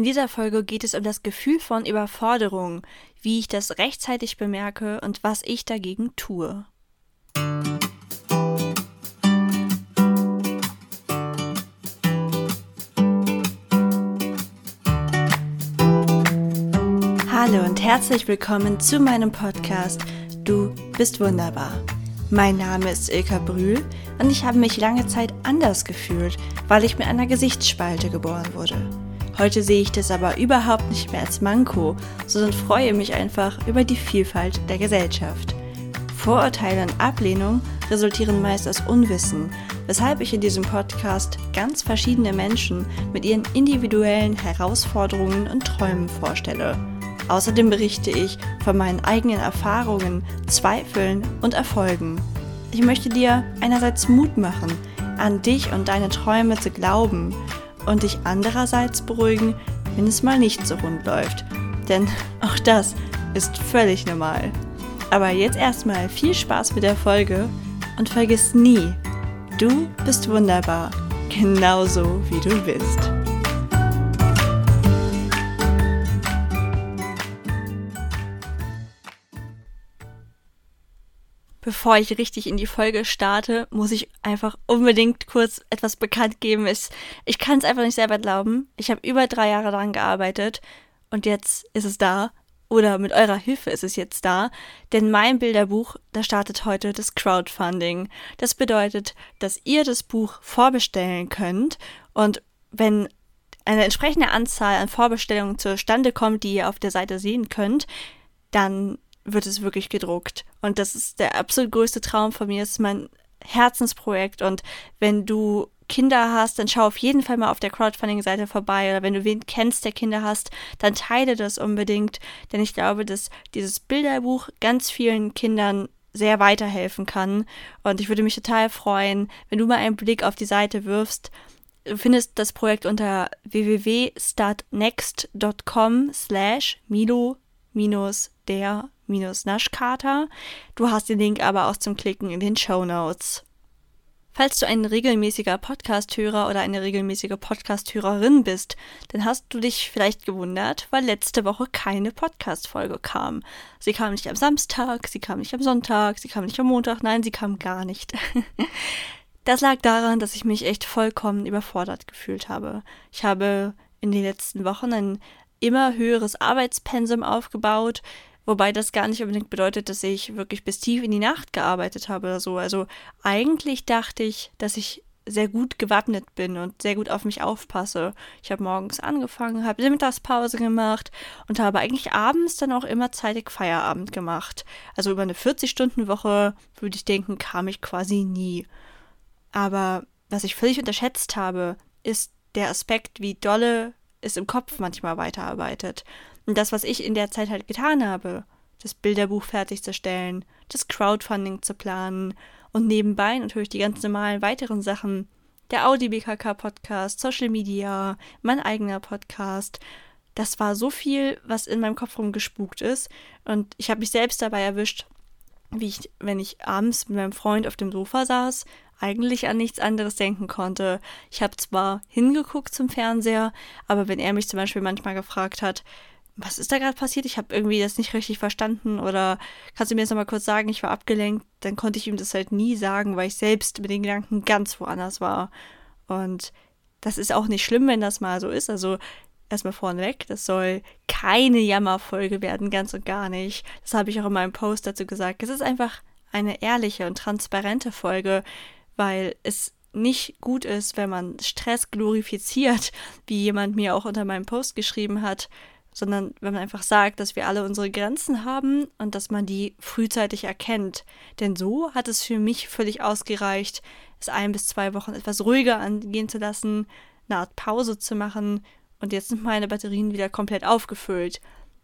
In dieser Folge geht es um das Gefühl von Überforderung, wie ich das rechtzeitig bemerke und was ich dagegen tue. Hallo und herzlich willkommen zu meinem Podcast Du bist wunderbar. Mein Name ist Ilka Brühl und ich habe mich lange Zeit anders gefühlt, weil ich mit einer Gesichtsspalte geboren wurde. Heute sehe ich das aber überhaupt nicht mehr als Manko, sondern freue mich einfach über die Vielfalt der Gesellschaft. Vorurteile und Ablehnung resultieren meist aus Unwissen, weshalb ich in diesem Podcast ganz verschiedene Menschen mit ihren individuellen Herausforderungen und Träumen vorstelle. Außerdem berichte ich von meinen eigenen Erfahrungen, Zweifeln und Erfolgen. Ich möchte dir einerseits Mut machen, an dich und deine Träume zu glauben und dich andererseits beruhigen, wenn es mal nicht so rund läuft. Denn auch das ist völlig normal. Aber jetzt erstmal viel Spaß mit der Folge und vergiss nie, du bist wunderbar, genauso wie du bist. Bevor ich richtig in die Folge starte, muss ich einfach unbedingt kurz etwas bekannt geben. Ich, kann es einfach nicht selber glauben. Ich habe über drei Jahre daran gearbeitet und jetzt ist es da. Oder mit eurer Hilfe ist es jetzt da. Denn mein Bilderbuch, da startet heute das Crowdfunding. Das bedeutet, dass ihr das Buch vorbestellen könnt und wenn eine entsprechende Anzahl an Vorbestellungen zustande kommt, die ihr auf der Seite sehen könnt, dann wird es wirklich gedruckt. Und das ist der absolut größte Traum von mir. Das ist mein Herzensprojekt. Und wenn du Kinder hast, dann schau auf jeden Fall mal auf der Crowdfunding-Seite vorbei. Oder wenn du wen kennst, der Kinder hast, dann teile das unbedingt. Denn ich glaube, dass dieses Bilderbuch ganz vielen Kindern sehr weiterhelfen kann. Und ich würde mich total freuen, wenn du mal einen Blick auf die Seite wirfst. Du findest das Projekt unter www.startnext.com slash milo der Naschkater. Du hast den Link aber auch zum Klicken in den Show Notes. Falls du ein regelmäßiger Podcasthörer oder eine regelmäßige Podcasthörerin bist, dann hast du dich vielleicht gewundert, weil letzte Woche keine Podcast-Folge kam. Sie kam nicht am Samstag, sie kam nicht am Sonntag, sie kam nicht am Montag, nein, sie kam gar nicht. Das lag daran, dass ich mich echt vollkommen überfordert gefühlt habe. Ich habe in den letzten Wochen ein immer höheres Arbeitspensum aufgebaut, Wobei das gar nicht unbedingt bedeutet, dass ich wirklich bis tief in die Nacht gearbeitet habe oder so. Also eigentlich dachte ich, dass ich sehr gut gewappnet bin und sehr gut auf mich aufpasse. Ich habe morgens angefangen, habe Mittagspause gemacht und habe eigentlich abends dann auch immer zeitig Feierabend gemacht. Also über eine 40-Stunden-Woche würde ich denken, kam ich quasi nie. Aber was ich völlig unterschätzt habe, ist der Aspekt, wie dolle es im Kopf manchmal weiterarbeitet. Und das, was ich in der Zeit halt getan habe, das Bilderbuch fertigzustellen, das Crowdfunding zu planen und nebenbei natürlich die ganz normalen weiteren Sachen, der Audi BKK Podcast, Social Media, mein eigener Podcast. Das war so viel, was in meinem Kopf rumgespukt ist und ich habe mich selbst dabei erwischt, wie ich, wenn ich abends mit meinem Freund auf dem Sofa saß, eigentlich an nichts anderes denken konnte. Ich habe zwar hingeguckt zum Fernseher, aber wenn er mich zum Beispiel manchmal gefragt hat, was ist da gerade passiert? Ich habe irgendwie das nicht richtig verstanden oder kannst du mir jetzt nochmal kurz sagen, ich war abgelenkt, dann konnte ich ihm das halt nie sagen, weil ich selbst mit den Gedanken ganz woanders war. Und das ist auch nicht schlimm, wenn das mal so ist. Also erstmal vorneweg, das soll keine Jammerfolge werden, ganz und gar nicht. Das habe ich auch in meinem Post dazu gesagt. Es ist einfach eine ehrliche und transparente Folge, weil es nicht gut ist, wenn man Stress glorifiziert, wie jemand mir auch unter meinem Post geschrieben hat, sondern wenn man einfach sagt, dass wir alle unsere Grenzen haben und dass man die frühzeitig erkennt. Denn so hat es für mich völlig ausgereicht, es ein bis zwei Wochen etwas ruhiger angehen zu lassen, eine Art Pause zu machen und jetzt sind meine Batterien wieder komplett aufgefüllt.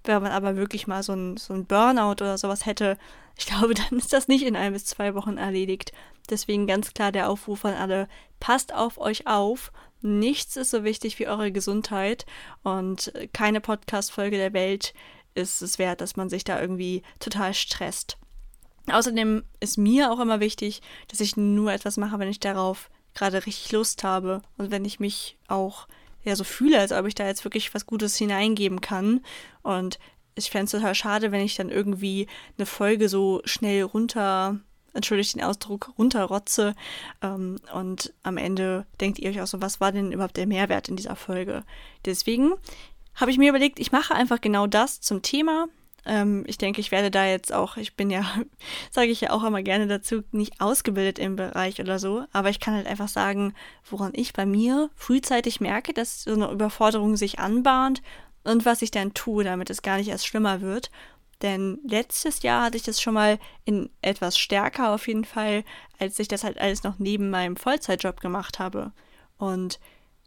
Wenn man aber wirklich mal so ein, so ein Burnout oder sowas hätte, ich glaube, dann ist das nicht in ein bis zwei Wochen erledigt. Deswegen ganz klar der Aufruf an alle, passt auf euch auf Nichts ist so wichtig wie eure Gesundheit und keine Podcast-Folge der Welt ist es wert, dass man sich da irgendwie total stresst. Außerdem ist mir auch immer wichtig, dass ich nur etwas mache, wenn ich darauf gerade richtig Lust habe und wenn ich mich auch ja so fühle, als ob ich da jetzt wirklich was Gutes hineingeben kann. Und ich fände es total schade, wenn ich dann irgendwie eine Folge so schnell runter, entschuldigt den Ausdruck, runterrotze. Ähm, und am Ende denkt ihr euch auch so, was war denn überhaupt der Mehrwert in dieser Folge? Deswegen habe ich mir überlegt, ich mache einfach genau das zum Thema. Ähm, ich denke, ich werde da jetzt auch, ich bin ja, sage ich ja auch immer gerne dazu, nicht ausgebildet im Bereich oder so, aber ich kann halt einfach sagen, woran ich bei mir frühzeitig merke, dass so eine Überforderung sich anbahnt und was ich dann tue, damit es gar nicht erst schlimmer wird. Denn letztes Jahr hatte ich das schon mal in etwas stärker auf jeden Fall, als ich das halt alles noch neben meinem Vollzeitjob gemacht habe. Und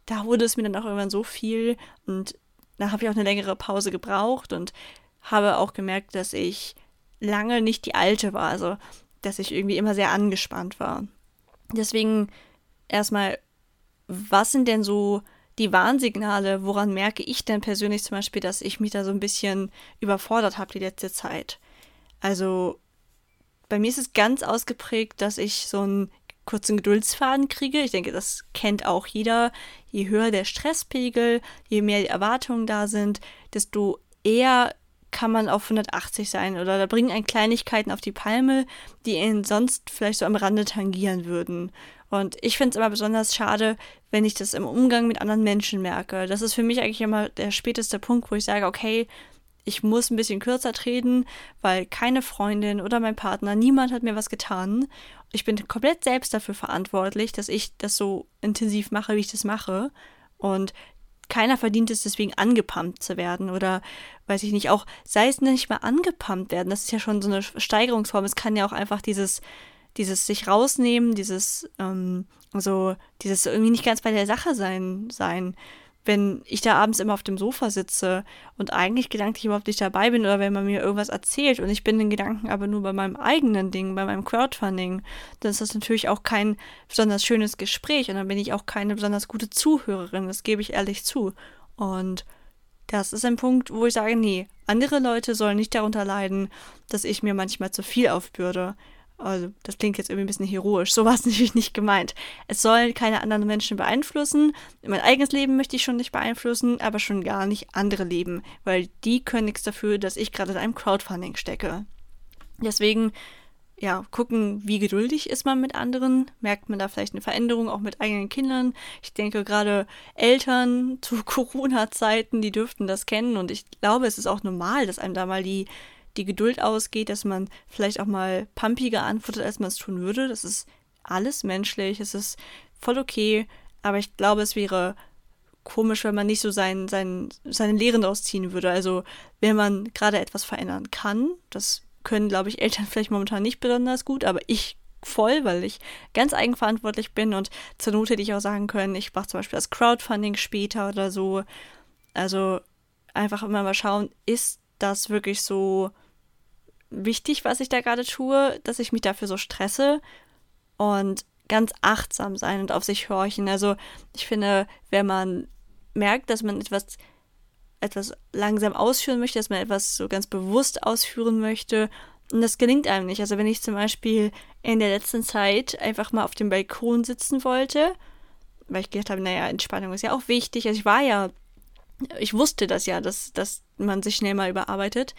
da wurde es mir dann auch irgendwann so viel und da habe ich auch eine längere Pause gebraucht und habe auch gemerkt, dass ich lange nicht die alte war, also dass ich irgendwie immer sehr angespannt war. Deswegen erstmal, was sind denn so die Warnsignale, woran merke ich denn persönlich zum Beispiel, dass ich mich da so ein bisschen überfordert habe die letzte Zeit? Also bei mir ist es ganz ausgeprägt, dass ich so einen kurzen Geduldsfaden kriege. Ich denke, das kennt auch jeder. Je höher der Stresspegel, je mehr die Erwartungen da sind, desto eher kann man auf 180 sein oder da bringen ein Kleinigkeiten auf die Palme, die ihn sonst vielleicht so am Rande tangieren würden. Und ich finde es immer besonders schade, wenn ich das im Umgang mit anderen Menschen merke. Das ist für mich eigentlich immer der späteste Punkt, wo ich sage, okay, ich muss ein bisschen kürzer treten, weil keine Freundin oder mein Partner, niemand hat mir was getan. Ich bin komplett selbst dafür verantwortlich, dass ich das so intensiv mache, wie ich das mache. Und keiner verdient es deswegen angepumpt zu werden oder weiß ich nicht, auch sei es nicht mal angepumpt werden, das ist ja schon so eine Steigerungsform. Es kann ja auch einfach dieses dieses sich rausnehmen, dieses, ähm, so, dieses irgendwie nicht ganz bei der Sache sein, sein. Wenn ich da abends immer auf dem Sofa sitze und eigentlich gedanklich überhaupt nicht dabei bin oder wenn man mir irgendwas erzählt und ich bin in Gedanken aber nur bei meinem eigenen Ding, bei meinem Crowdfunding, dann ist das natürlich auch kein besonders schönes Gespräch und dann bin ich auch keine besonders gute Zuhörerin, das gebe ich ehrlich zu. Und das ist ein Punkt, wo ich sage, nee, andere Leute sollen nicht darunter leiden, dass ich mir manchmal zu viel aufbürde. Also, das klingt jetzt irgendwie ein bisschen heroisch. So war es natürlich nicht gemeint. Es soll keine anderen Menschen beeinflussen. Mein eigenes Leben möchte ich schon nicht beeinflussen, aber schon gar nicht andere Leben, weil die können nichts dafür, dass ich gerade in einem Crowdfunding stecke. Deswegen, ja, gucken, wie geduldig ist man mit anderen. Merkt man da vielleicht eine Veränderung auch mit eigenen Kindern? Ich denke, gerade Eltern zu Corona-Zeiten, die dürften das kennen und ich glaube, es ist auch normal, dass einem da mal die die Geduld ausgeht, dass man vielleicht auch mal pumpiger antwortet, als man es tun würde. Das ist alles menschlich, es ist voll okay, aber ich glaube, es wäre komisch, wenn man nicht so sein, sein, seine Lehren ausziehen würde. Also, wenn man gerade etwas verändern kann, das können, glaube ich, Eltern vielleicht momentan nicht besonders gut, aber ich voll, weil ich ganz eigenverantwortlich bin und zur Not hätte ich auch sagen können, ich mache zum Beispiel das Crowdfunding später oder so. Also einfach immer mal schauen, ist das wirklich so wichtig, was ich da gerade tue, dass ich mich dafür so stresse und ganz achtsam sein und auf sich horchen. Also ich finde, wenn man merkt, dass man etwas etwas langsam ausführen möchte, dass man etwas so ganz bewusst ausführen möchte. Und das gelingt einem nicht. Also wenn ich zum Beispiel in der letzten Zeit einfach mal auf dem Balkon sitzen wollte, weil ich gedacht habe, naja, Entspannung ist ja auch wichtig. Also ich war ja, ich wusste das ja, dass, dass man sich schnell mal überarbeitet.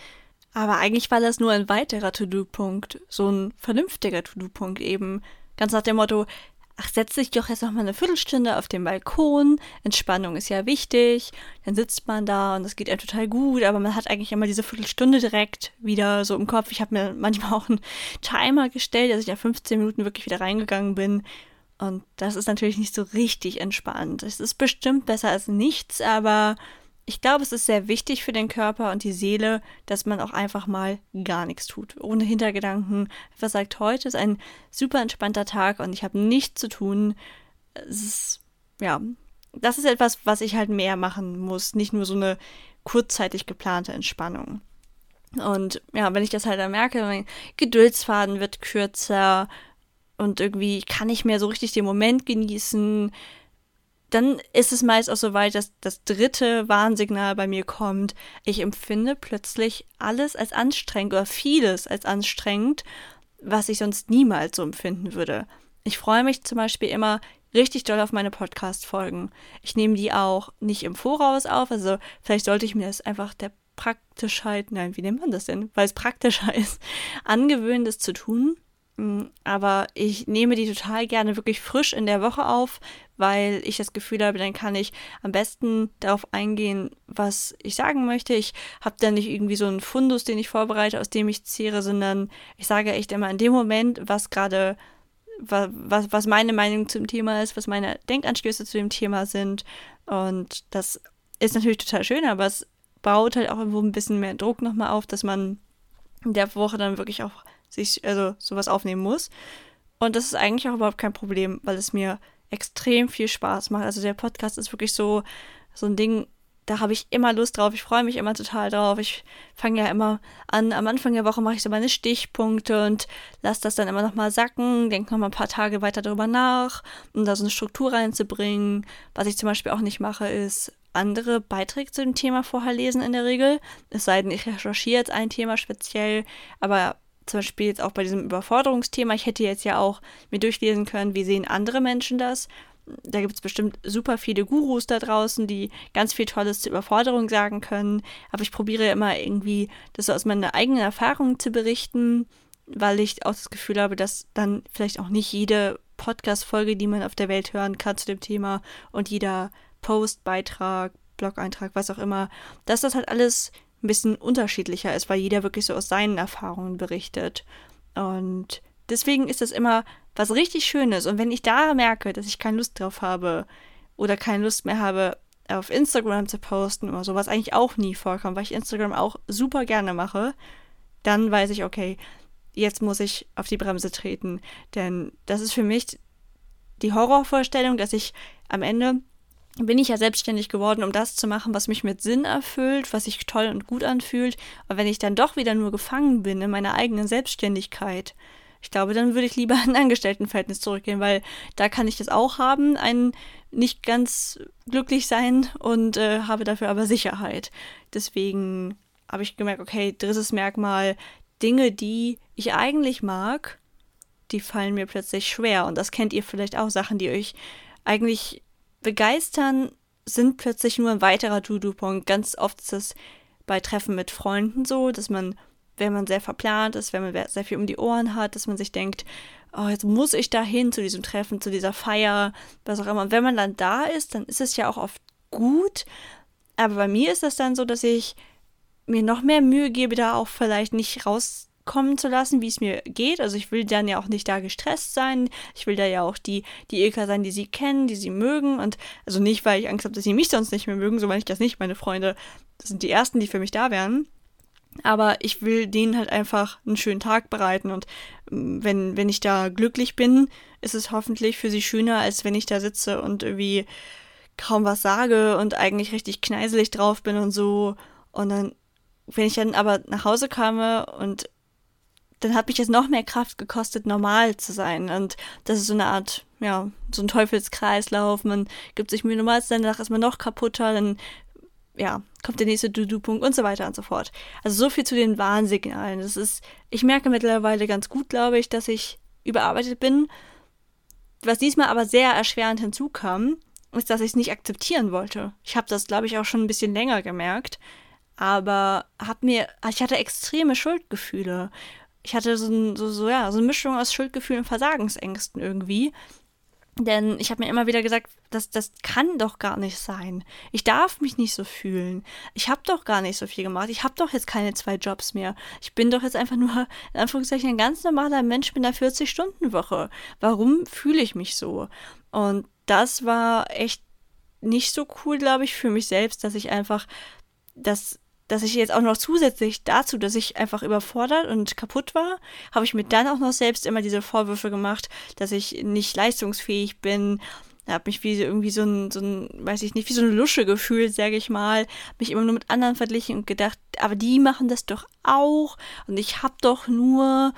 Aber eigentlich war das nur ein weiterer To-Do-Punkt, so ein vernünftiger To-Do-Punkt eben. Ganz nach dem Motto, ach, setz dich doch jetzt noch mal eine Viertelstunde auf den Balkon, Entspannung ist ja wichtig, dann sitzt man da und das geht ja total gut, aber man hat eigentlich immer diese Viertelstunde direkt wieder so im Kopf. Ich habe mir manchmal auch einen Timer gestellt, dass ich nach 15 Minuten wirklich wieder reingegangen bin. Und das ist natürlich nicht so richtig entspannt. Es ist bestimmt besser als nichts, aber ich glaube, es ist sehr wichtig für den Körper und die Seele, dass man auch einfach mal gar nichts tut. Ohne Hintergedanken. Einfach sagt, heute ist ein super entspannter Tag und ich habe nichts zu tun. Es ist, ja, das ist etwas, was ich halt mehr machen muss. Nicht nur so eine kurzzeitig geplante Entspannung. Und ja, wenn ich das halt dann merke, mein Geduldsfaden wird kürzer und irgendwie kann ich mehr so richtig den Moment genießen dann ist es meist auch so weit, dass das dritte Warnsignal bei mir kommt. Ich empfinde plötzlich alles als anstrengend oder vieles als anstrengend, was ich sonst niemals so empfinden würde. Ich freue mich zum Beispiel immer richtig doll auf meine Podcast-Folgen. Ich nehme die auch nicht im Voraus auf. Also vielleicht sollte ich mir das einfach der Praktischheit, nein, wie nennt man das denn? Weil es praktischer ist, angewöhnen, das zu tun. Mm, aber ich nehme die total gerne wirklich frisch in der Woche auf, weil ich das Gefühl habe, dann kann ich am besten darauf eingehen, was ich sagen möchte. Ich habe dann nicht irgendwie so einen Fundus, den ich vorbereite, aus dem ich zehre, sondern ich sage echt immer in dem Moment, was gerade, was, was meine Meinung zum Thema ist, was meine Denkanstöße zu dem Thema sind. Und das ist natürlich total schön, aber es baut halt auch irgendwo ein bisschen mehr Druck nochmal auf, dass man in der Woche dann wirklich auch sich, also sowas aufnehmen muss. Und das ist eigentlich auch überhaupt kein Problem, weil es mir extrem viel Spaß macht. Also der Podcast ist wirklich so, so ein Ding, da habe ich immer Lust drauf. Ich freue mich immer total drauf. Ich fange ja immer an, am Anfang der Woche mache ich so meine Stichpunkte und lasse das dann immer nochmal sacken, denke nochmal ein paar Tage weiter darüber nach, um da so eine Struktur reinzubringen. Was ich zum Beispiel auch nicht mache, ist andere Beiträge zu dem Thema vorher lesen in der Regel. Es sei denn, ich recherchiere jetzt ein Thema speziell, aber zum Beispiel jetzt auch bei diesem Überforderungsthema, ich hätte jetzt ja auch mir durchlesen können, wie sehen andere Menschen das. Da gibt es bestimmt super viele Gurus da draußen, die ganz viel Tolles zur Überforderung sagen können. Aber ich probiere immer irgendwie, das so aus meiner eigenen Erfahrung zu berichten, weil ich auch das Gefühl habe, dass dann vielleicht auch nicht jede Podcast-Folge, die man auf der Welt hören kann zu dem Thema und jeder Post, Beitrag, Blog-Eintrag, was auch immer, dass das halt alles ein bisschen unterschiedlicher ist, weil jeder wirklich so aus seinen Erfahrungen berichtet. Und deswegen ist das immer was richtig Schönes. Und wenn ich da merke, dass ich keine Lust drauf habe oder keine Lust mehr habe, auf Instagram zu posten oder so, was eigentlich auch nie vorkommt, weil ich Instagram auch super gerne mache, dann weiß ich, okay, jetzt muss ich auf die Bremse treten. Denn das ist für mich die Horrorvorstellung, dass ich am Ende bin ich ja selbstständig geworden, um das zu machen, was mich mit Sinn erfüllt, was sich toll und gut anfühlt. Aber wenn ich dann doch wieder nur gefangen bin in meiner eigenen Selbstständigkeit, ich glaube, dann würde ich lieber in ein Angestelltenverhältnis zurückgehen, weil da kann ich das auch haben, ein nicht ganz glücklich sein und äh, habe dafür aber Sicherheit. Deswegen habe ich gemerkt, okay, drittes Merkmal, Dinge, die ich eigentlich mag, die fallen mir plötzlich schwer. Und das kennt ihr vielleicht auch, Sachen, die euch eigentlich begeistern, sind plötzlich nur ein weiterer To-Do-Punkt. Ganz oft ist es bei Treffen mit Freunden so, dass man, wenn man sehr verplant ist, wenn man sehr viel um die Ohren hat, dass man sich denkt, oh, jetzt muss ich da hin zu diesem Treffen, zu dieser Feier, was auch immer. Und wenn man dann da ist, dann ist es ja auch oft gut. Aber bei mir ist das dann so, dass ich mir noch mehr Mühe gebe, da auch vielleicht nicht raus kommen zu lassen, wie es mir geht. Also ich will dann ja auch nicht da gestresst sein. Ich will da ja auch die, die Ilka sein, die sie kennen, die sie mögen. Und also nicht, weil ich Angst habe, dass sie mich sonst nicht mehr mögen, so meine ich das nicht. Meine Freunde das sind die ersten, die für mich da wären. Aber ich will denen halt einfach einen schönen Tag bereiten. Und mm, wenn, wenn ich da glücklich bin, ist es hoffentlich für sie schöner, als wenn ich da sitze und irgendwie kaum was sage und eigentlich richtig kneiselig drauf bin und so. Und dann, wenn ich dann aber nach Hause kam und dann hat mich es noch mehr Kraft gekostet, normal zu sein. Und das ist so eine Art, ja, so ein Teufelskreislauf. Man gibt sich Mühe, normal zu sein, danach ist man noch kaputter, dann, ja, kommt der nächste Du-Du-Punkt und so weiter und so fort. Also so viel zu den Warnsignalen. Das ist, ich merke mittlerweile ganz gut, glaube ich, dass ich überarbeitet bin. Was diesmal aber sehr erschwerend hinzukam, ist, dass ich es nicht akzeptieren wollte. Ich habe das, glaube ich, auch schon ein bisschen länger gemerkt aber hab mir, ich hatte extreme Schuldgefühle ich hatte so, ein, so, so, ja, so eine Mischung aus Schuldgefühlen und Versagensängsten irgendwie. Denn ich habe mir immer wieder gesagt, das, das kann doch gar nicht sein. Ich darf mich nicht so fühlen. Ich habe doch gar nicht so viel gemacht. Ich habe doch jetzt keine zwei Jobs mehr. Ich bin doch jetzt einfach nur, in Anführungszeichen, ein ganz normaler Mensch mit einer 40-Stunden-Woche. Warum fühle ich mich so? Und das war echt nicht so cool, glaube ich, für mich selbst, dass ich einfach das dass ich jetzt auch noch zusätzlich dazu, dass ich einfach überfordert und kaputt war, habe ich mir dann auch noch selbst immer diese Vorwürfe gemacht, dass ich nicht leistungsfähig bin. Habe mich wie irgendwie so ein, so ein, weiß ich nicht, wie so eine Lusche gefühlt, sage ich mal. Mich immer nur mit anderen verglichen und gedacht, aber die machen das doch auch und ich habe doch nur.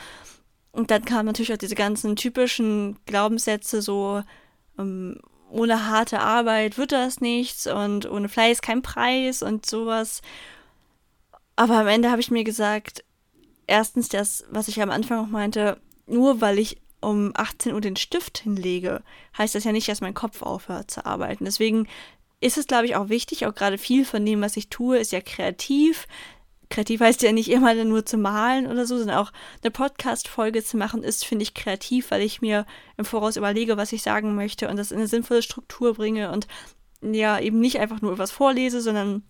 Und dann kamen natürlich auch diese ganzen typischen Glaubenssätze, so ähm, ohne harte Arbeit wird das nichts und ohne Fleiß kein Preis und sowas. Aber am Ende habe ich mir gesagt, erstens das, was ich am Anfang auch meinte, nur weil ich um 18 Uhr den Stift hinlege, heißt das ja nicht, dass mein Kopf aufhört zu arbeiten. Deswegen ist es, glaube ich, auch wichtig, auch gerade viel von dem, was ich tue, ist ja kreativ. Kreativ heißt ja nicht immer nur zu malen oder so, sondern auch eine Podcast-Folge zu machen, ist, finde ich, kreativ, weil ich mir im Voraus überlege, was ich sagen möchte und das in eine sinnvolle Struktur bringe und ja, eben nicht einfach nur etwas vorlese, sondern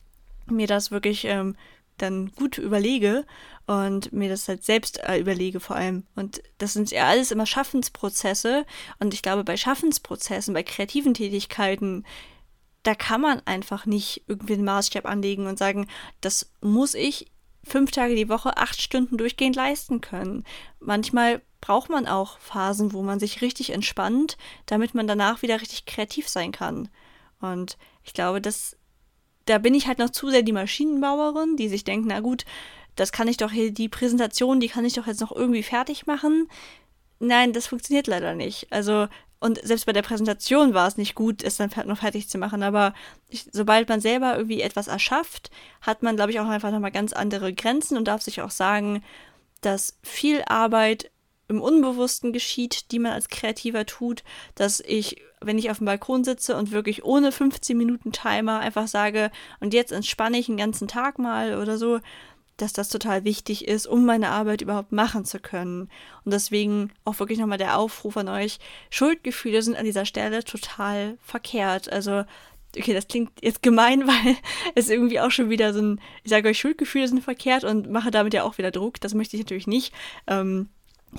mir das wirklich ähm, dann gut überlege und mir das halt selbst äh, überlege vor allem. Und das sind ja alles immer Schaffensprozesse. Und ich glaube, bei Schaffensprozessen, bei kreativen Tätigkeiten, da kann man einfach nicht irgendwie einen Maßstab anlegen und sagen, das muss ich fünf Tage die Woche acht Stunden durchgehend leisten können. Manchmal braucht man auch Phasen, wo man sich richtig entspannt, damit man danach wieder richtig kreativ sein kann. Und ich glaube, das da bin ich halt noch zu sehr die Maschinenbauerin, die sich denkt, na gut, das kann ich doch hier, die Präsentation, die kann ich doch jetzt noch irgendwie fertig machen. Nein, das funktioniert leider nicht. Also, und selbst bei der Präsentation war es nicht gut, es dann noch fertig zu machen. Aber ich, sobald man selber irgendwie etwas erschafft, hat man, glaube ich, auch einfach nochmal ganz andere Grenzen und darf sich auch sagen, dass viel Arbeit im Unbewussten geschieht, die man als Kreativer tut, dass ich wenn ich auf dem Balkon sitze und wirklich ohne 15 Minuten Timer einfach sage, und jetzt entspanne ich einen ganzen Tag mal oder so, dass das total wichtig ist, um meine Arbeit überhaupt machen zu können. Und deswegen auch wirklich nochmal der Aufruf an euch, Schuldgefühle sind an dieser Stelle total verkehrt. Also, okay, das klingt jetzt gemein, weil es irgendwie auch schon wieder so ein, ich sage euch, Schuldgefühle sind verkehrt und mache damit ja auch wieder Druck. Das möchte ich natürlich nicht. Ähm,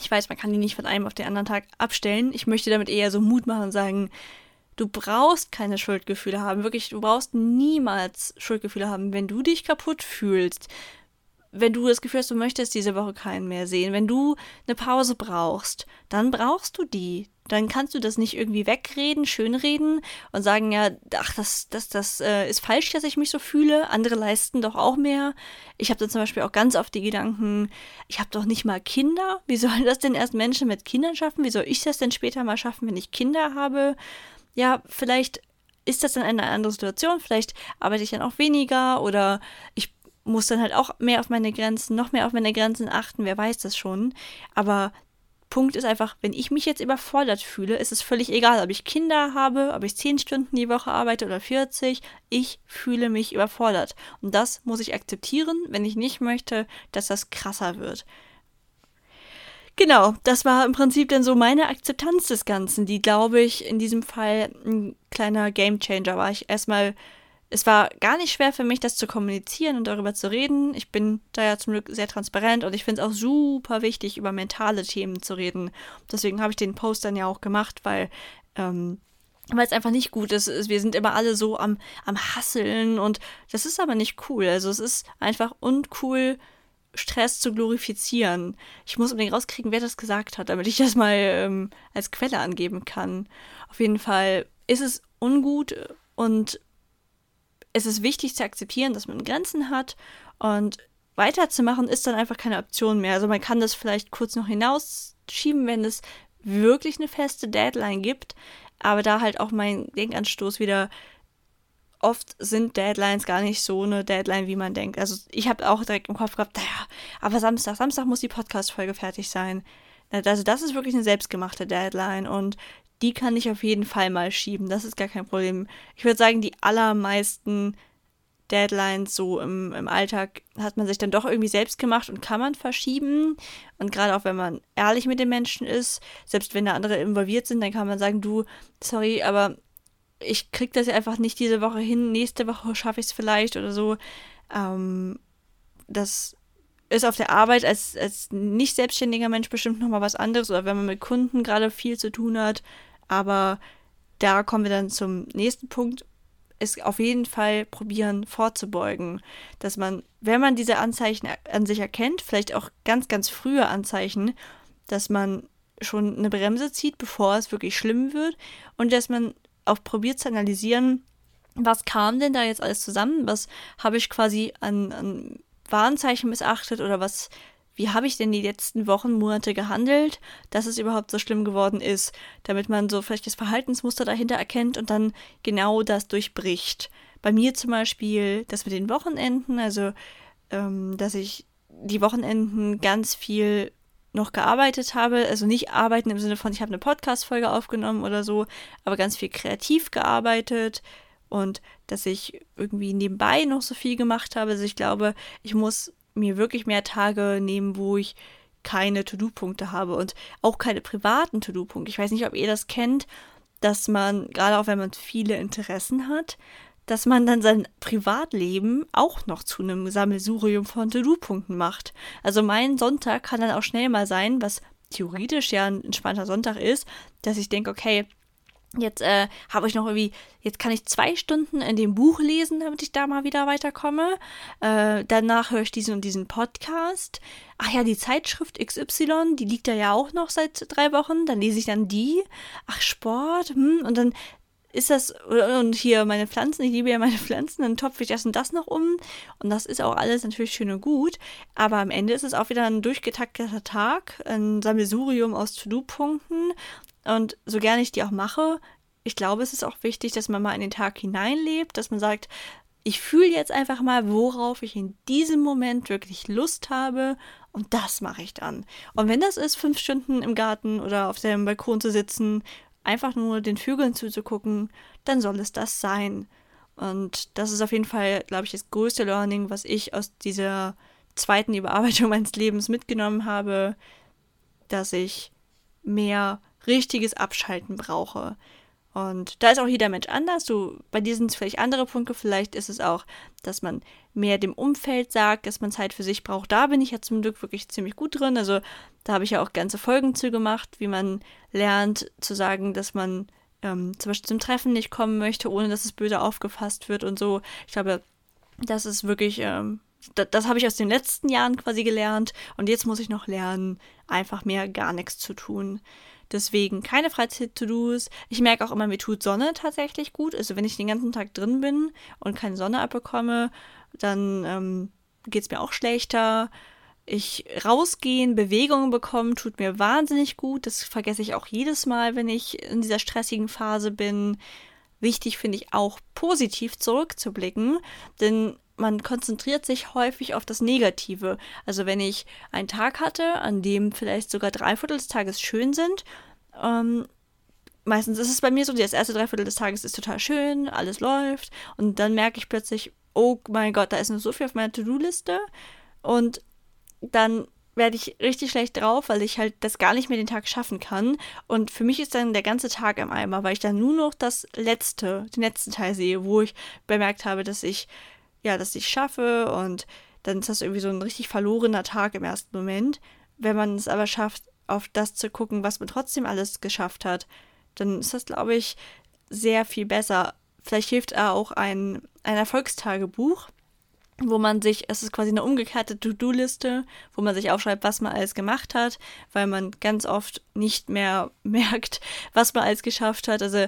ich weiß, man kann die nicht von einem auf den anderen Tag abstellen. Ich möchte damit eher so Mut machen und sagen, du brauchst keine Schuldgefühle haben. Wirklich, du brauchst niemals Schuldgefühle haben, wenn du dich kaputt fühlst. Wenn du das Gefühl hast, du möchtest diese Woche keinen mehr sehen, wenn du eine Pause brauchst, dann brauchst du die dann kannst du das nicht irgendwie wegreden, schönreden und sagen, ja, ach, das, das, das äh, ist falsch, dass ich mich so fühle. Andere leisten doch auch mehr. Ich habe dann zum Beispiel auch ganz oft die Gedanken, ich habe doch nicht mal Kinder. Wie sollen das denn erst Menschen mit Kindern schaffen? Wie soll ich das denn später mal schaffen, wenn ich Kinder habe? Ja, vielleicht ist das dann eine andere Situation. Vielleicht arbeite ich dann auch weniger oder ich muss dann halt auch mehr auf meine Grenzen, noch mehr auf meine Grenzen achten, wer weiß das schon. Aber Punkt ist einfach, wenn ich mich jetzt überfordert fühle, ist es völlig egal, ob ich Kinder habe, ob ich 10 Stunden die Woche arbeite oder 40. Ich fühle mich überfordert. Und das muss ich akzeptieren, wenn ich nicht möchte, dass das krasser wird. Genau, das war im Prinzip dann so meine Akzeptanz des Ganzen, die, glaube ich, in diesem Fall ein kleiner Gamechanger war. Ich erstmal es war gar nicht schwer für mich, das zu kommunizieren und darüber zu reden. Ich bin da ja zum Glück sehr transparent und ich finde es auch super wichtig, über mentale Themen zu reden. Deswegen habe ich den Post dann ja auch gemacht, weil ähm, es einfach nicht gut ist. Wir sind immer alle so am, am Hasseln und das ist aber nicht cool. Also es ist einfach uncool, Stress zu glorifizieren. Ich muss unbedingt rauskriegen, wer das gesagt hat, damit ich das mal ähm, als Quelle angeben kann. Auf jeden Fall ist es ungut und es ist wichtig zu akzeptieren, dass man Grenzen hat und weiterzumachen ist dann einfach keine Option mehr. Also man kann das vielleicht kurz noch hinausschieben, wenn es wirklich eine feste Deadline gibt, aber da halt auch mein Denkanstoß wieder oft sind Deadlines gar nicht so eine Deadline, wie man denkt. Also ich habe auch direkt im Kopf gehabt, naja, aber Samstag, Samstag muss die Podcast-Folge fertig sein. Also das ist wirklich eine selbstgemachte Deadline und die kann ich auf jeden Fall mal schieben. Das ist gar kein Problem. Ich würde sagen, die allermeisten Deadlines so im, im Alltag hat man sich dann doch irgendwie selbst gemacht und kann man verschieben. Und gerade auch wenn man ehrlich mit den Menschen ist, selbst wenn da andere involviert sind, dann kann man sagen, du, sorry, aber ich krieg das ja einfach nicht diese Woche hin, nächste Woche schaffe ich es vielleicht oder so. Ähm, das ist auf der Arbeit als, als nicht selbstständiger Mensch bestimmt nochmal was anderes oder wenn man mit Kunden gerade viel zu tun hat. Aber da kommen wir dann zum nächsten Punkt. Ist auf jeden Fall probieren vorzubeugen, dass man, wenn man diese Anzeichen an sich erkennt, vielleicht auch ganz, ganz frühe Anzeichen, dass man schon eine Bremse zieht, bevor es wirklich schlimm wird und dass man auch probiert zu analysieren, was kam denn da jetzt alles zusammen, was habe ich quasi an, an Warnzeichen missachtet oder was, wie habe ich denn die letzten Wochen, Monate gehandelt, dass es überhaupt so schlimm geworden ist, damit man so vielleicht das Verhaltensmuster dahinter erkennt und dann genau das durchbricht. Bei mir zum Beispiel das mit den Wochenenden, also ähm, dass ich die Wochenenden ganz viel noch gearbeitet habe. Also nicht arbeiten im Sinne von, ich habe eine Podcast-Folge aufgenommen oder so, aber ganz viel kreativ gearbeitet und dass ich irgendwie nebenbei noch so viel gemacht habe. Also ich glaube, ich muss mir wirklich mehr Tage nehmen, wo ich keine To-Do-Punkte habe und auch keine privaten To-Do-Punkte. Ich weiß nicht, ob ihr das kennt, dass man, gerade auch wenn man viele Interessen hat, dass man dann sein Privatleben auch noch zu einem Sammelsurium von To-Do-Punkten macht. Also mein Sonntag kann dann auch schnell mal sein, was theoretisch ja ein entspannter Sonntag ist, dass ich denke, okay, Jetzt äh, habe ich noch irgendwie, jetzt kann ich zwei Stunden in dem Buch lesen, damit ich da mal wieder weiterkomme. Äh, danach höre ich diesen und diesen Podcast. Ach ja, die Zeitschrift XY, die liegt da ja auch noch seit drei Wochen. Dann lese ich dann die. Ach, Sport. Hm. Und dann ist das, und hier meine Pflanzen, ich liebe ja meine Pflanzen, dann topfe ich das und das noch um. Und das ist auch alles natürlich schön und gut. Aber am Ende ist es auch wieder ein durchgetakteter Tag, ein Sammelsurium aus To-Do-Punkten. Und so gerne ich die auch mache, ich glaube, es ist auch wichtig, dass man mal in den Tag hineinlebt, dass man sagt, ich fühle jetzt einfach mal, worauf ich in diesem Moment wirklich Lust habe und das mache ich dann. Und wenn das ist, fünf Stunden im Garten oder auf dem Balkon zu sitzen einfach nur den Vögeln zuzugucken, dann soll es das sein. Und das ist auf jeden Fall, glaube ich, das größte Learning, was ich aus dieser zweiten Überarbeitung meines Lebens mitgenommen habe, dass ich mehr richtiges Abschalten brauche. Und da ist auch jeder Mensch anders. Du, bei dir sind es vielleicht andere Punkte. Vielleicht ist es auch, dass man mehr dem Umfeld sagt, dass man Zeit für sich braucht. Da bin ich ja zum Glück wirklich ziemlich gut drin. Also da habe ich ja auch ganze Folgen zu gemacht, wie man lernt zu sagen, dass man ähm, zum Beispiel zum Treffen nicht kommen möchte, ohne dass es böse aufgefasst wird und so. Ich glaube, das ist wirklich, ähm, das, das habe ich aus den letzten Jahren quasi gelernt. Und jetzt muss ich noch lernen, einfach mehr gar nichts zu tun. Deswegen keine Freizeit-To-Dos. Ich merke auch immer, mir tut Sonne tatsächlich gut. Also wenn ich den ganzen Tag drin bin und keine Sonne abbekomme, dann ähm, geht es mir auch schlechter. Ich rausgehen, Bewegungen bekommen, tut mir wahnsinnig gut. Das vergesse ich auch jedes Mal, wenn ich in dieser stressigen Phase bin. Wichtig finde ich auch, positiv zurückzublicken, denn man konzentriert sich häufig auf das Negative. Also wenn ich einen Tag hatte, an dem vielleicht sogar drei Viertel des Tages schön sind, ähm, meistens ist es bei mir so, das erste Dreiviertel des Tages ist total schön, alles läuft und dann merke ich plötzlich, oh mein Gott, da ist noch so viel auf meiner To-Do-Liste und dann werde ich richtig schlecht drauf, weil ich halt das gar nicht mehr den Tag schaffen kann. Und für mich ist dann der ganze Tag im Eimer, weil ich dann nur noch das letzte, den letzten Teil sehe, wo ich bemerkt habe, dass ich ja, dass ich schaffe und dann ist das irgendwie so ein richtig verlorener Tag im ersten Moment. Wenn man es aber schafft, auf das zu gucken, was man trotzdem alles geschafft hat, dann ist das, glaube ich, sehr viel besser. Vielleicht hilft auch ein, ein Erfolgstagebuch, wo man sich, es ist quasi eine umgekehrte To-Do-Liste, wo man sich aufschreibt, was man alles gemacht hat, weil man ganz oft nicht mehr merkt, was man alles geschafft hat. Also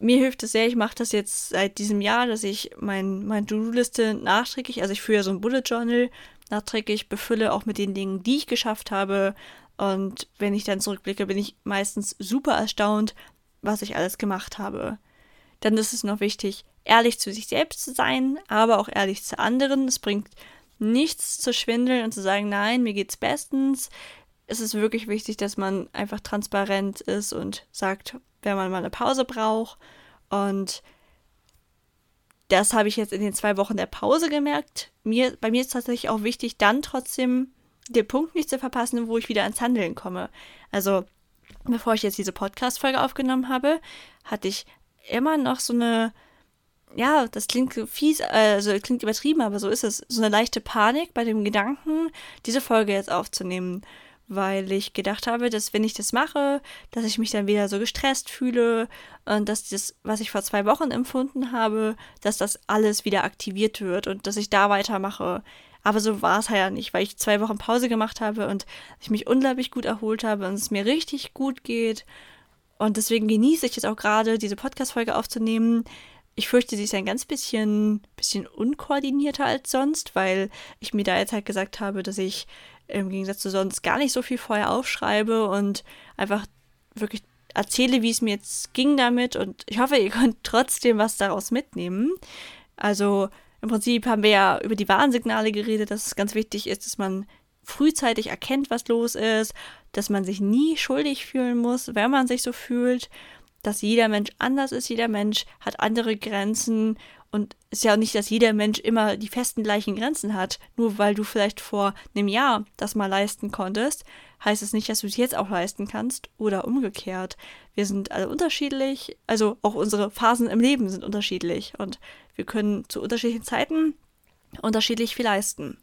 mir hilft es sehr, ich mache das jetzt seit diesem Jahr, dass ich mein, meine To-Do-Liste nachträglich, also ich führe so ein Bullet Journal nachträglich befülle, auch mit den Dingen, die ich geschafft habe. Und wenn ich dann zurückblicke, bin ich meistens super erstaunt, was ich alles gemacht habe. Dann ist es noch wichtig, ehrlich zu sich selbst zu sein, aber auch ehrlich zu anderen. Es bringt nichts zu schwindeln und zu sagen, nein, mir geht's bestens. Es ist wirklich wichtig, dass man einfach transparent ist und sagt, wenn man mal eine Pause braucht. Und das habe ich jetzt in den zwei Wochen der Pause gemerkt. Mir, bei mir ist tatsächlich auch wichtig, dann trotzdem den Punkt nicht zu verpassen, wo ich wieder ans Handeln komme. Also, bevor ich jetzt diese Podcast-Folge aufgenommen habe, hatte ich immer noch so eine, ja, das klingt fies, also klingt übertrieben, aber so ist es, so eine leichte Panik bei dem Gedanken, diese Folge jetzt aufzunehmen weil ich gedacht habe, dass wenn ich das mache, dass ich mich dann wieder so gestresst fühle und dass das, was ich vor zwei Wochen empfunden habe, dass das alles wieder aktiviert wird und dass ich da weitermache. Aber so war es halt ja nicht, weil ich zwei Wochen Pause gemacht habe und ich mich unglaublich gut erholt habe und es mir richtig gut geht. Und deswegen genieße ich jetzt auch gerade, diese Podcast-Folge aufzunehmen. Ich fürchte, sie ist ein ganz bisschen, bisschen unkoordinierter als sonst, weil ich mir da jetzt halt gesagt habe, dass ich im Gegensatz zu sonst gar nicht so viel vorher aufschreibe und einfach wirklich erzähle, wie es mir jetzt ging damit und ich hoffe, ihr könnt trotzdem was daraus mitnehmen. Also im Prinzip haben wir ja über die Warnsignale geredet, dass es ganz wichtig ist, dass man frühzeitig erkennt, was los ist, dass man sich nie schuldig fühlen muss, wenn man sich so fühlt, dass jeder Mensch anders ist, jeder Mensch hat andere Grenzen und es ist ja auch nicht, dass jeder Mensch immer die festen gleichen Grenzen hat. Nur weil du vielleicht vor einem Jahr das mal leisten konntest, heißt es nicht, dass du es jetzt auch leisten kannst oder umgekehrt. Wir sind alle unterschiedlich, also auch unsere Phasen im Leben sind unterschiedlich und wir können zu unterschiedlichen Zeiten unterschiedlich viel leisten.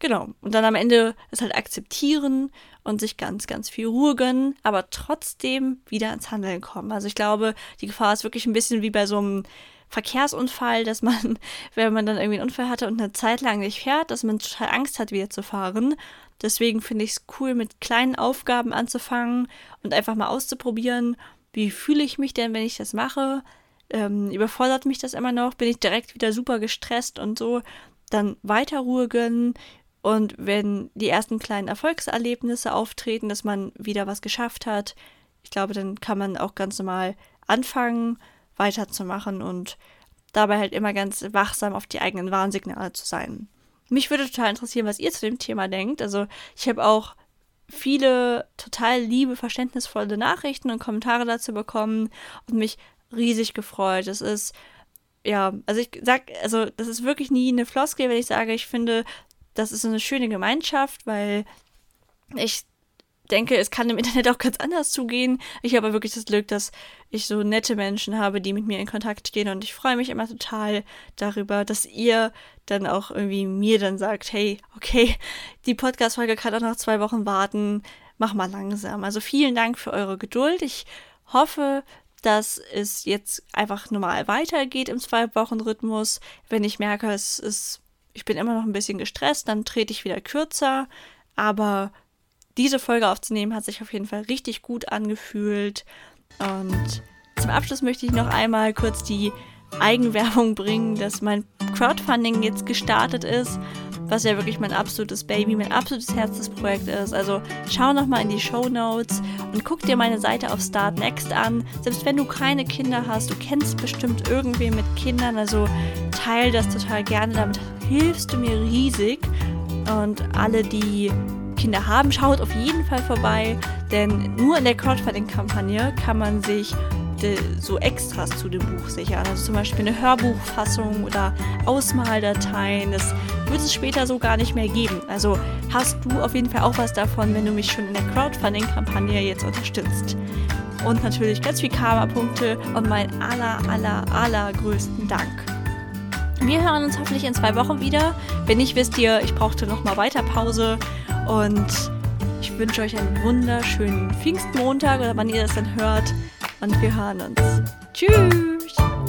Genau. Und dann am Ende es halt akzeptieren und sich ganz, ganz viel Ruhe gönnen, aber trotzdem wieder ins Handeln kommen. Also ich glaube, die Gefahr ist wirklich ein bisschen wie bei so einem Verkehrsunfall, dass man, wenn man dann irgendwie einen Unfall hatte und eine Zeit lang nicht fährt, dass man total Angst hat, wieder zu fahren. Deswegen finde ich es cool, mit kleinen Aufgaben anzufangen und einfach mal auszuprobieren, wie fühle ich mich denn, wenn ich das mache? Ähm, überfordert mich das immer noch? Bin ich direkt wieder super gestresst und so? Dann weiter Ruhe gönnen, und wenn die ersten kleinen Erfolgserlebnisse auftreten, dass man wieder was geschafft hat, ich glaube, dann kann man auch ganz normal anfangen, weiterzumachen und dabei halt immer ganz wachsam auf die eigenen Warnsignale zu sein. Mich würde total interessieren, was ihr zu dem Thema denkt. Also ich habe auch viele total liebe, verständnisvolle Nachrichten und Kommentare dazu bekommen und mich riesig gefreut. Es ist ja, also ich sag, also das ist wirklich nie eine Floskel, wenn ich sage, ich finde, das ist eine schöne Gemeinschaft, weil ich denke, es kann im Internet auch ganz anders zugehen. Ich habe wirklich das Glück, dass ich so nette Menschen habe, die mit mir in Kontakt stehen und ich freue mich immer total darüber, dass ihr dann auch irgendwie mir dann sagt, hey, okay, die Podcast-Folge kann auch noch zwei Wochen warten, mach mal langsam. Also vielen Dank für eure Geduld. Ich hoffe, dass es jetzt einfach normal weitergeht im Zwei-Wochen-Rhythmus. Wenn ich merke, es ist ich bin immer noch ein bisschen gestresst, dann trete ich wieder kürzer, aber diese Folge aufzunehmen hat sich auf jeden Fall richtig gut angefühlt. Und zum Abschluss möchte ich noch einmal kurz die Eigenwerbung bringen, dass mein Crowdfunding jetzt gestartet ist was ja wirklich mein absolutes Baby, mein absolutes Herzensprojekt ist. Also schau nochmal in die Show Notes und guck dir meine Seite auf Start Next an. Selbst wenn du keine Kinder hast, du kennst bestimmt irgendwen mit Kindern, also teil das total gerne, damit hilfst du mir riesig. Und alle, die Kinder haben, schaut auf jeden Fall vorbei, denn nur in der Crowdfunding-Kampagne kann man sich so Extras zu dem Buch sichern. Also zum Beispiel eine Hörbuchfassung oder Ausmaldateien. Das wird es später so gar nicht mehr geben. Also hast du auf jeden Fall auch was davon, wenn du mich schon in der Crowdfunding-Kampagne jetzt unterstützt. Und natürlich ganz viel Karma-Punkte und meinen aller, aller, allergrößten Dank. Wir hören uns hoffentlich in zwei Wochen wieder. Wenn nicht, wisst ihr, ich brauchte noch mal weiter Pause und ich wünsche euch einen wunderschönen Pfingstmontag oder wann ihr das dann hört und wir hören uns. Tschüss!